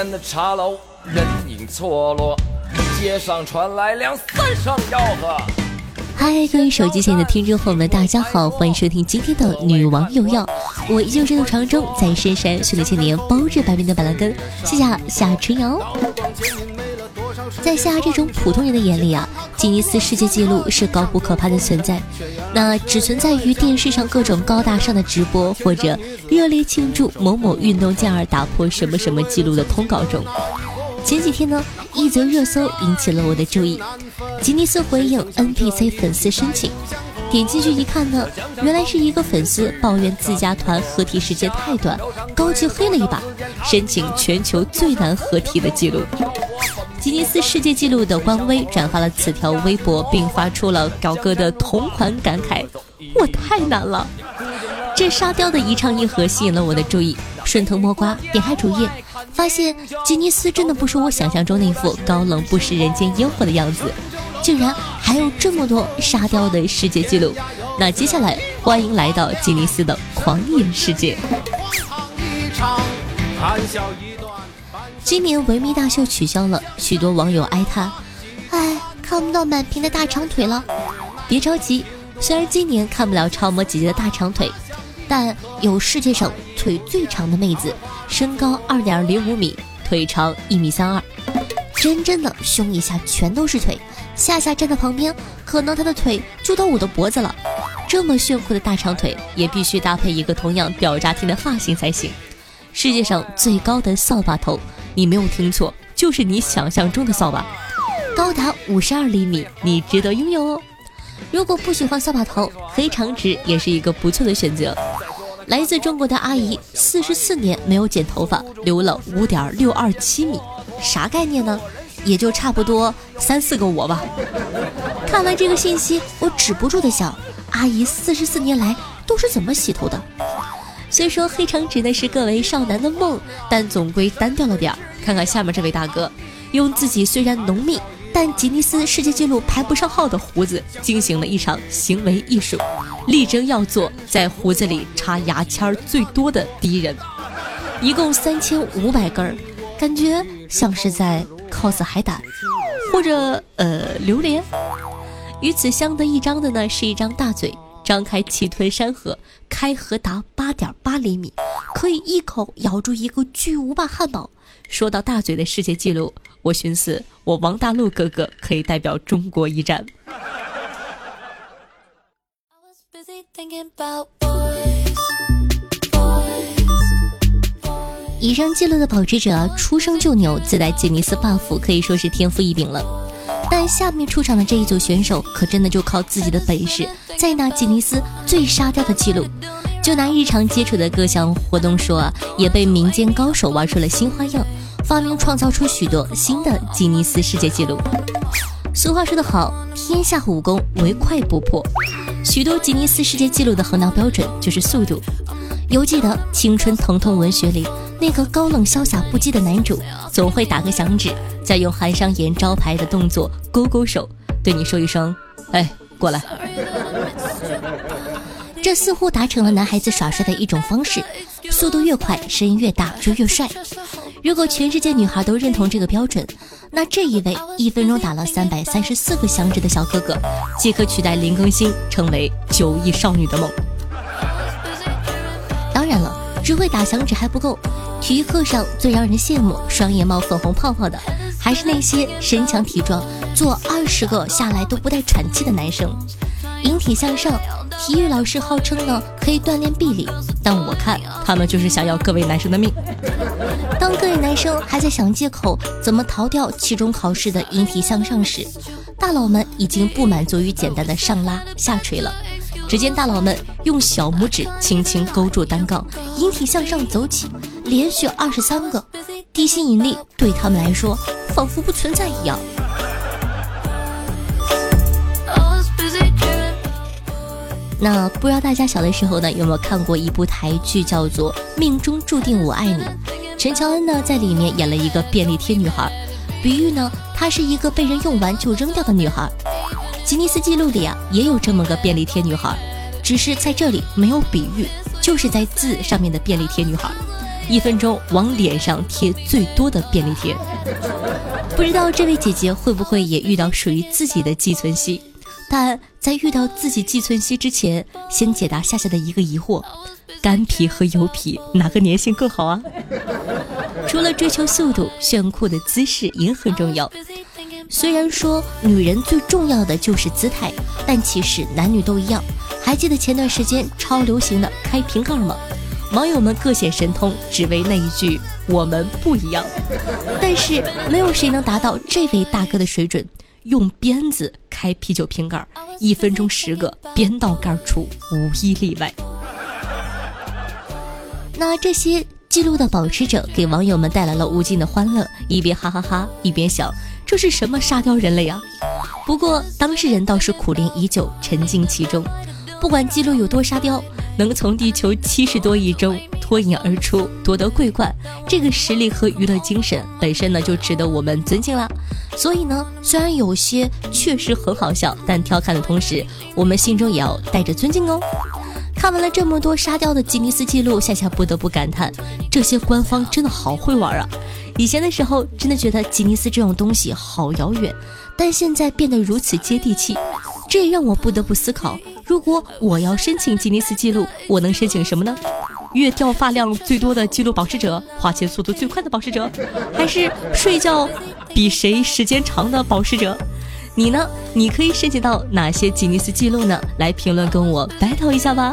好的，茶楼，人影错落，街上传来两三声吆喝。嗨，各位手机前的听众朋友们，大家好，欢迎收听今天的《女王有药》，我依旧身在常州，在深山训了千年，包治百病的板蓝根，谢谢夏春瑶。在夏这种普通人的眼里啊，吉尼斯世界纪录是高不可攀的存在，那只存在于电视上各种高大上的直播或者热烈庆祝某某运动健儿打破什么什么纪录的通稿中。前几天呢，一则热搜引起了我的注意。吉尼斯回应 NPC 粉丝申请，点进去一看呢，原来是一个粉丝抱怨自家团合体时间太短，高级黑了一把，申请全球最难合体的记录。吉尼斯世界纪录的官微转发了此条微博，并发出了表哥的同款感慨：“我太难了。”这沙雕的一唱一和吸引了我的注意，顺藤摸瓜点开主页，发现吉尼斯真的不是我想象中那副高冷不食人间烟火的样子，竟然还有这么多沙雕的世界纪录。那接下来欢迎来到吉尼斯的狂野世界。今年维密大秀取消了，许多网友哀叹：“哎，看不到满屏的大长腿了。”别着急，虽然今年看不了超模姐姐的大长腿。但有世界上腿最长的妹子，身高二点零五米，腿长一米三二，真正的胸以下全都是腿，夏夏站在旁边，可能她的腿就到我的脖子了。这么炫酷的大长腿，也必须搭配一个同样屌炸天的发型才行。世界上最高的扫把头，你没有听错，就是你想象中的扫把，高达五十二厘米，你值得拥有哦。如果不喜欢扫把头，黑长直也是一个不错的选择。来自中国的阿姨，四十四年没有剪头发，留了五点六二七米，啥概念呢？也就差不多三四个我吧。看完这个信息，我止不住的想，阿姨四十四年来都是怎么洗头的？虽说黑长直呢是各位少男的梦，但总归单调了点儿。看看下面这位大哥，用自己虽然浓密。但吉尼斯世界纪录排不上号的胡子进行了一场行为艺术，力争要做在胡子里插牙签最多的第一人，一共三千五百根儿，感觉像是在 cos 海胆，或者呃榴莲。与此相得益彰的呢是一张大嘴，张开气吞山河，开合达八点八厘米，可以一口咬住一个巨无霸汉堡。说到大嘴的世界纪录。我寻思，我王大陆哥哥可以代表中国一战。以上记录的保持者出生就牛，自带吉尼斯 buff，可以说是天赋异禀了。但下面出场的这一组选手，可真的就靠自己的本事，在拿吉尼斯最沙雕的记录。就拿日常接触的各项活动说啊，也被民间高手玩出了新花样。发明创造出许多新的吉尼斯世界纪录。俗话说得好，天下武功唯快不破。许多吉尼斯世界纪录的衡量标准就是速度。犹记得《青春疼痛文学》里那个高冷潇洒不羁的男主，总会打个响指，再用韩商言招牌的动作勾勾手，对你说一声：“哎，过来。”这似乎达成了男孩子耍帅的一种方式。速度越快，声音越大，就越帅。如果全世界女孩都认同这个标准，那这一位一分钟打了三百三十四个响指的小哥哥，即可取代林更新，成为九亿少女的梦。当然了，只会打响指还不够，体育课上最让人羡慕、双眼冒粉红泡泡的，还是那些身强体壮、做二十个下来都不带喘气的男生。引体向上，体育老师号称呢可以锻炼臂力，但我看他们就是想要各位男生的命。当各位男生还在想借口怎么逃掉期中考试的引体向上时，大佬们已经不满足于简单的上拉下垂了，只见大佬们用小拇指轻轻勾住单杠，引体向上走起，连续二十三个，地心引力对他们来说仿佛不存在一样。那不知道大家小的时候呢，有没有看过一部台剧，叫做《命中注定我爱你》？陈乔恩呢，在里面演了一个便利贴女孩，比喻呢，她是一个被人用完就扔掉的女孩。吉尼斯纪录里啊，也有这么个便利贴女孩，只是在这里没有比喻，就是在字上面的便利贴女孩，一分钟往脸上贴最多的便利贴。不知道这位姐姐会不会也遇到属于自己的寄存希？但在遇到自己寄存希之前，先解答夏夏的一个疑惑：干皮和油皮哪个粘性更好啊？除了追求速度，炫酷的姿势也很重要。虽然说女人最重要的就是姿态，但其实男女都一样。还记得前段时间超流行的开瓶盖吗？网友们各显神通，只为那一句“我们不一样”。但是没有谁能达到这位大哥的水准。用鞭子开啤酒瓶盖，一分钟十个，鞭到盖出，无一例外。那这些记录的保持者给网友们带来了无尽的欢乐，一边哈哈哈，一边想这是什么沙雕人类啊？不过当事人倒是苦练已久，沉浸其中。不管记录有多沙雕，能从地球七十多亿中脱颖而出，夺得桂冠，这个实力和娱乐精神本身呢，就值得我们尊敬了。所以呢，虽然有些确实很好笑，但调侃的同时，我们心中也要带着尊敬哦。看完了这么多沙雕的吉尼斯记录，夏夏不得不感叹，这些官方真的好会玩啊！以前的时候，真的觉得吉尼斯这种东西好遥远，但现在变得如此接地气，这让我不得不思考。如果我要申请吉尼斯纪录，我能申请什么呢？月掉发量最多的纪录保持者，花钱速度最快的保持者，还是睡觉比谁时间长的保持者？你呢？你可以申请到哪些吉尼斯纪录呢？来评论跟我 battle 一下吧。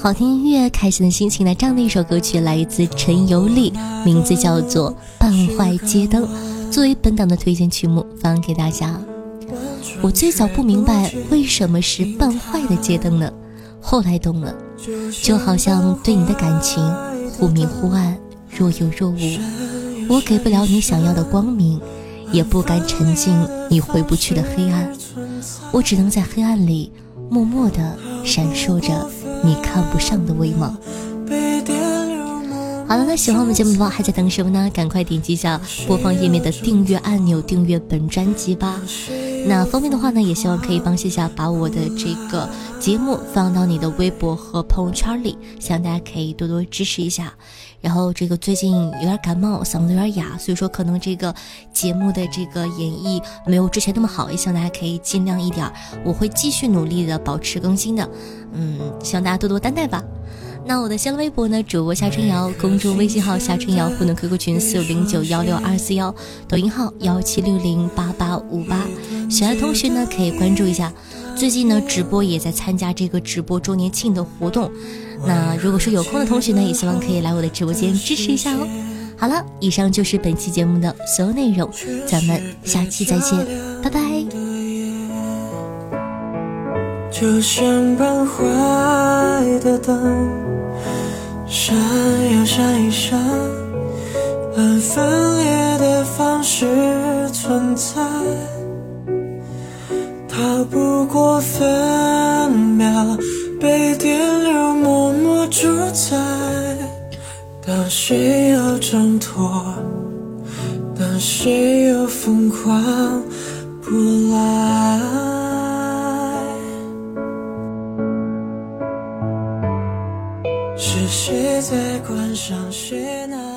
好听音乐，开心的心情。来，这样的一首歌曲来自陈尤丽，名字叫做《半坏街灯》，作为本档的推荐曲目放给大家。我最早不明白为什么是半坏的街灯呢？后来懂了，就好像对你的感情忽明忽暗，若有若无。我给不了你想要的光明，也不敢沉浸你回不去的黑暗。我只能在黑暗里默默地闪烁着。你看不上的威猛。好了，那喜欢我们节目的话，还在等什么呢？赶快点击一下播放页面的订阅按钮，订阅本专辑吧。那方便的话呢，也希望可以帮谢夏把我的这个节目放到你的微博和朋友圈里，希望大家可以多多支持一下。然后这个最近有点感冒，嗓子有点哑，所以说可能这个节目的这个演绎没有之前那么好，也希望大家可以尽量一点，我会继续努力的保持更新的。嗯，希望大家多多担待吧。那我的新浪微博呢？主播夏春瑶，公众微信号夏春瑶，互动 QQ 群四五零九幺六二四幺，抖音号幺七六零八八五八。喜欢的同学呢，可以关注一下。最近呢，直播也在参加这个直播周年庆的活动。那如果说有空的同学呢，也希望可以来我的直播间支持一下哦。好了，以上就是本期节目的所有内容，咱们下期再见，拜拜。就像半坏的灯。闪耀闪一闪，按分裂的方式存在。我分秒被电流默默主宰当谁又挣脱。当谁又疯狂不来。是谁在关上谁那